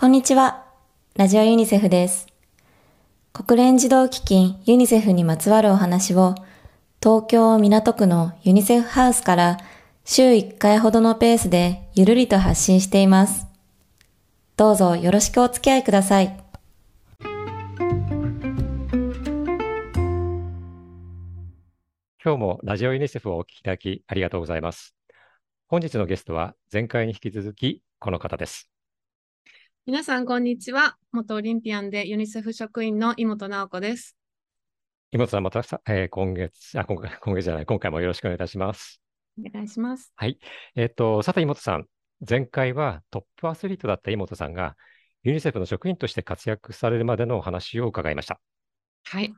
こんにちは。ラジオユニセフです。国連児童基金ユニセフにまつわるお話を東京港区のユニセフハウスから週1回ほどのペースでゆるりと発信しています。どうぞよろしくお付き合いください。今日もラジオユニセフをお聞きいただきありがとうございます。本日のゲストは前回に引き続きこの方です。皆さん、こんにちは。元オリンピアンでユニセフ職員の井本直子です。妹さん、またさ、えー今月、あ、今回、今月じゃない、今回もよろしくお願いいたします。お願いします。はい。えっと、さて、妹さん、前回はトップアスリートだった妹さんが、ユニセフの職員として活躍されるまでのお話を伺いました。はい。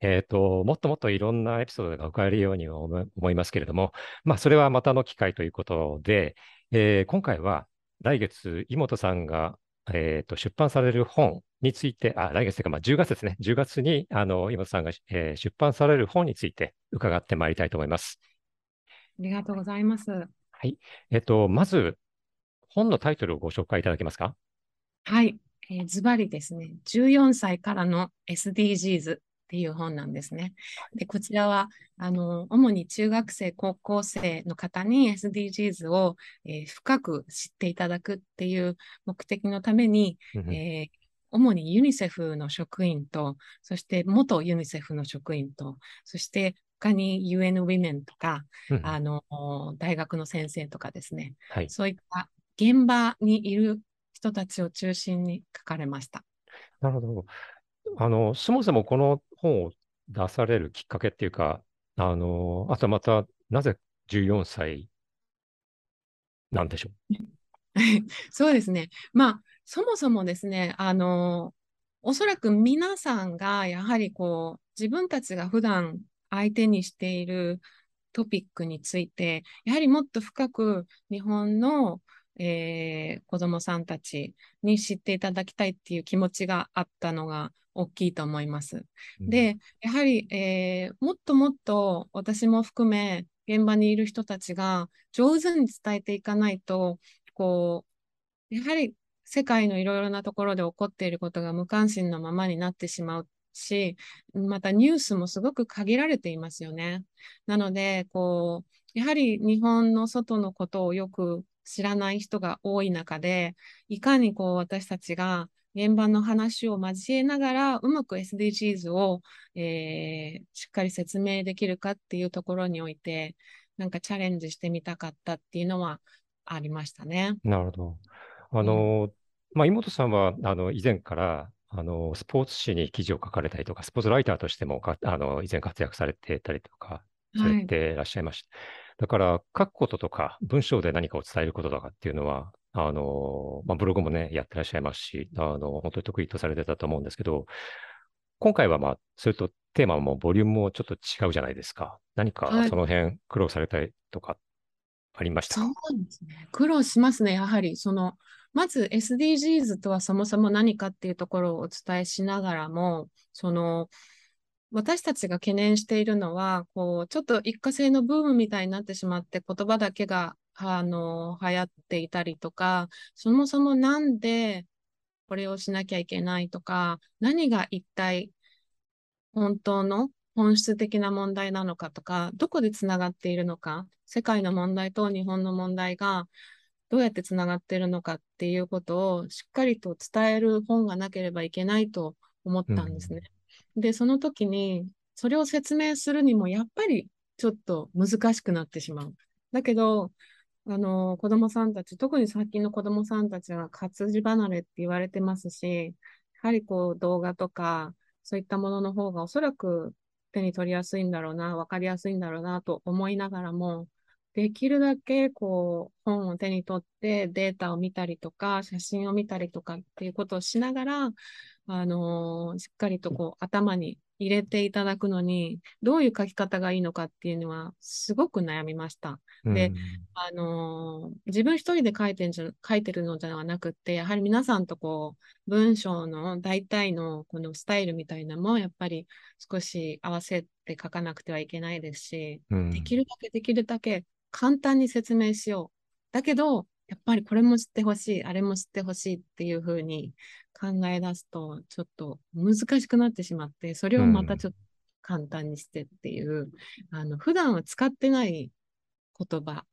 えっと、もっともっといろんなエピソードが伺えるように思い思いますけれども、まあ、それはまたの機会ということで、えー今回は来月、妹さんが、えーと、出版される本について、あ、来月というか、まあ、10月ですね。10月に、あの、妹さんが、えー出版される本について伺ってまいりたいと思います。ありがとうございます。はい。えっと、まず、本のタイトルをご紹介いただけますか？はい。えーズバリですね、14歳からの SDGs っていう本なんですね。で、こちらは、あの、主に中学生、高校生の方に SDGs を、えー深く知っていただくっていう目的のために、えー主にユニセフの職員と、そして元ユニセフの職員と、そして他に UN Women とか、うんうんあの、大学の先生とかですね、はい。そういった現場にいる人たちを中心に書かれました。なるほど。あの、そもそもこの本を出されるきっかけっていうか、あの、あとまた、なぜ14歳なんでしょう？そうですね。まあ、そもそもですね、あの、おそらく皆さんがやはりこう、自分たちが普段相手にしているトピックについて、やはりもっと深く日本の、えー子どもさんたちに知っていただきたいっていう気持ちがあったのが大きいと思います。う。で、やはり、えーもっともっと私も含め、現場にいる人たちが上手に伝えていかないと、こう、やはり世界のいろいろなところで起こっていることが無関心のままになってしまうし、またニュースもすごく限られていますよね。なので、こう、やはり日本の外のことをよく知らない人が多い中で、いかにこう私たちが現場の話を交えながら、うまく SDGs を、えーしっかり説明できるかっていうところにおいて、なんかチャレンジしてみたかったっていうのはありましたね。なるほど。あの、まあ、妹さんは、あの、以前から、あの、スポーツ紙に記事を書かれたりとか、スポーツライターとしてもか、あの、以前活躍されてたりとか、さはい。れていらっしゃいました。だから、書くこととか、文章で何かを伝えることとかっていうのは、あの、まあ、ブログもね、やってらっしゃいますし、あの、本当に得意とされてたと思うんですけど、今回はまあ、それとテーマもボリュームもちょっと違うじゃないですか。何かはいその辺苦労されたりとかありましたそうかですね。苦労しますね、やはり。その、まず SDGs とはそもそも何かっていうところをお伝えしながらも、その、私たちが懸念しているのは、こう、ちょっと一過性のブームみたいになってしまって、言葉だけが、あの、流行っていたりとか、そもそもなんでこれをしなきゃいけないとか、何が一体本当の本質的な問題なのかとか、どこでつながっているのか、世界の問題と日本の問題がどうやってつながっているのかっていうことをしっかりと伝える本がなければいけないと思ったんですね。で、その時に、それを説明するにもやっぱりちょっと難しくなってしまう。だけど、あの、子供さんたち、特に最近の子供さんたちは活字離れって言われてますし、やはりこう動画とか、そういったものの方がおそらく手に取りやすいんだろうな、わかりやすいんだろうなと思いながらも、できるだけこう本を手に取ってデータを見たりとか、写真を見たりとかっていうことをしながら、あのーしっかりとこう頭に入れていただくのに、どういう書き方がいいのかっていうのはすごく悩みました。でうんあのー自分一人で書いてんじゃ、書いてるのではなくって、やはり皆さんとこう、文章の大体のこのスタイルみたいなのも、やっぱり少し合わせて書かなくてはいけないですし、うんできるだけできるだけ簡単に説明しよう。だけど、やっぱりこれも知ってほしい、あれも知ってほしいっていうふうに考え出すと、ちょっと難しくなってしまって、それをまたちょっと簡単にしてっていう、あの普段は使ってない言葉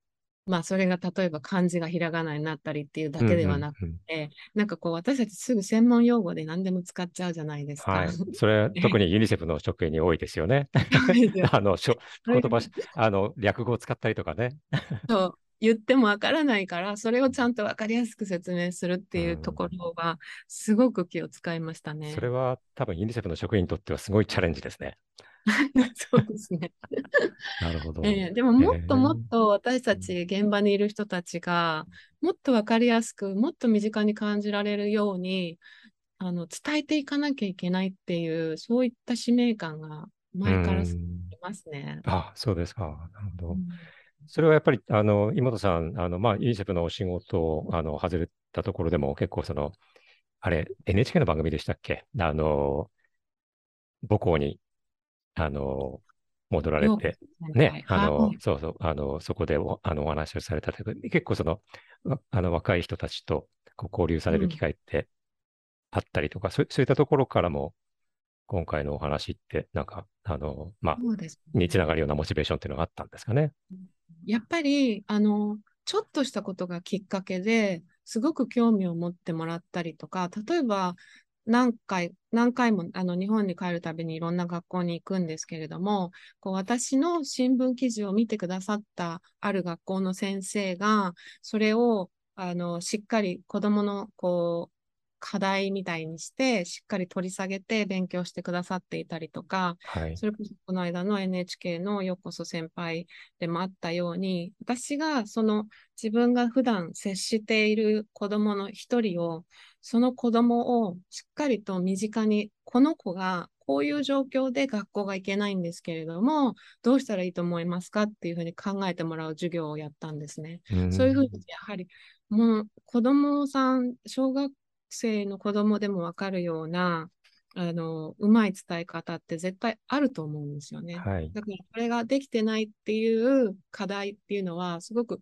まあ、それが例えば漢字がひらがなになったりっていうだけではなくて、うんうんうん、なんかこう、私たちすぐ専門用語で何でも使っちゃうじゃないですか。はい。それ、特にユニセフの職員に多いですよね。あの、しょ言葉、あの、略語を使ったりとかね。そう。言ってもわからないから、それをちゃんとわかりやすく説明するっていうところは、すごく気を使いましたね。それは多分ユニセフの職員にとってはすごいチャレンジですね。そうですね。なるほど。えー、でももっともっと私たち現場にいる人たちがもっと分かりやすくもっと身近に感じられるようにあの伝えていかなきゃいけないっていうそういった使命感が前からありますね。あそうですか。なるほど。うん、それはやっぱりあの妹さんあの、まあ、ユニセフのお仕事をあの外れたところでも結構そのあれ NHK の番組でしたっけ？あの母校にあの、戻られて、ね、あの、そうそう、あの、そこでおあのお話をされたという結構その、あの、若い人たちとこう交流される機会ってあったりとか、うん、そういったところからも、今回のお話って、なんか、あの、まあ、ね、につながるようなモチベーションっていうのがあったんですかね？やっぱり、あの、ちょっとしたことがきっかけですごく興味を持ってもらったりとか、例えば、何回、何回もあの日本に帰るたびにいろんな学校に行くんですけれども、こう私の新聞記事を見てくださったある学校の先生が、それをあのしっかり子どものこう課題みたいにして、しっかり取り下げて勉強してくださっていたりとか、はい、それこそこの間の NHK のよっこそ先輩でもあったように、私がその自分が普段接している子どもの一人をその子供をしっかりと身近に、この子がこういう状況で学校が行けないんですけれども、どうしたらいいと思いますかっていうふうに考えてもらう授業をやったんですね。そういうふうに、やはり、もう子供さん、小学生の子供でもわかるような、あの、うまい伝え方って絶対あると思うんですよね。はい、だから、これができてないっていう課題っていうのは、すごく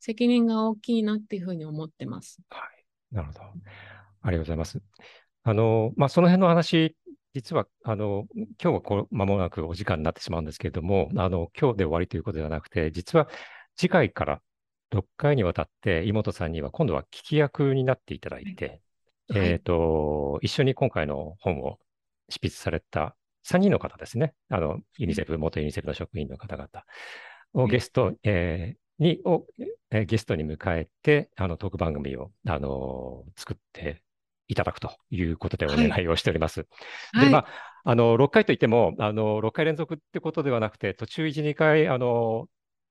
責任が大きいなっていうふうに思ってます。はい。なるほど。ありがとうございます。あの、まあ、その辺の話、実は、あの、今日はこう、間もなくお時間になってしまうんですけれども、あの、今日で終わりということではなくて、実は次回から6回にわたって妹さんには今度は聞き役になっていただいて、はい、えっ、ー、と、一緒に今回の本を執筆された3人の方ですね。あの、ユニセフ、元ユニセフの職員の方々。をゲスト、えー、に、を、えー、ゲストに迎えて、あの、トーク番組を、あのー、作っていただくということでお願いをしております。はい、で、まあ、あの、6回といっても、あの、6回連続ってことではなくて、途中1、2回、あの、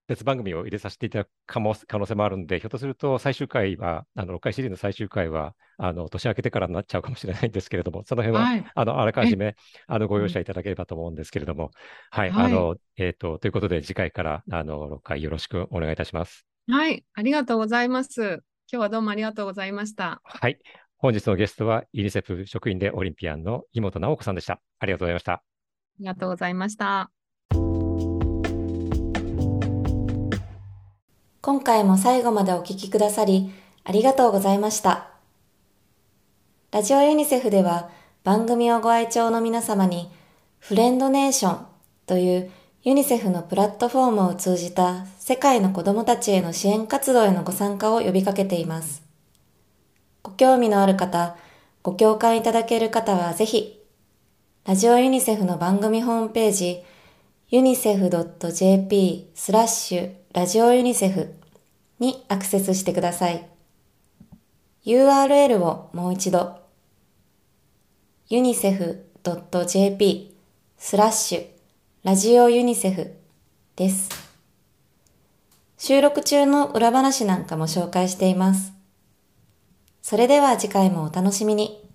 別番組を入れさせていただく可能性もあるんで、ひょっとすると最終回は、あの6回シリーズの最終回は、あの年明けてからになっちゃうかもしれないんですけれども、その辺は、はい、あのあらかじめあのご容赦いただければと思うんですけれども、はい、はい、あの、えっ、ー、と、ということで、次回からあの6回よろしくお願いいたします。はい、ありがとうございます。今日はどうもありがとうございました。はい、本日のゲストは、ユニセフ職員でオリンピアンの井本直子さんでした。ありがとうございました。ありがとうございました。今回も最後までお聞きくださり、ありがとうございました。ラジオユニセフでは番組をご愛聴の皆様に、フレンドネーションというユニセフのプラットフォームを通じた世界の子供たちへの支援活動へのご参加を呼びかけています。ご興味のある方、ご共感いただける方はぜひ、ラジオユニセフの番組ホームページ、unicef.jp スラッシュラジオユニセフにアクセスしてください。URL をもう一度 unicef.jp スラッシュラジオユニセフです。収録中の裏話なんかも紹介しています。それでは次回もお楽しみに。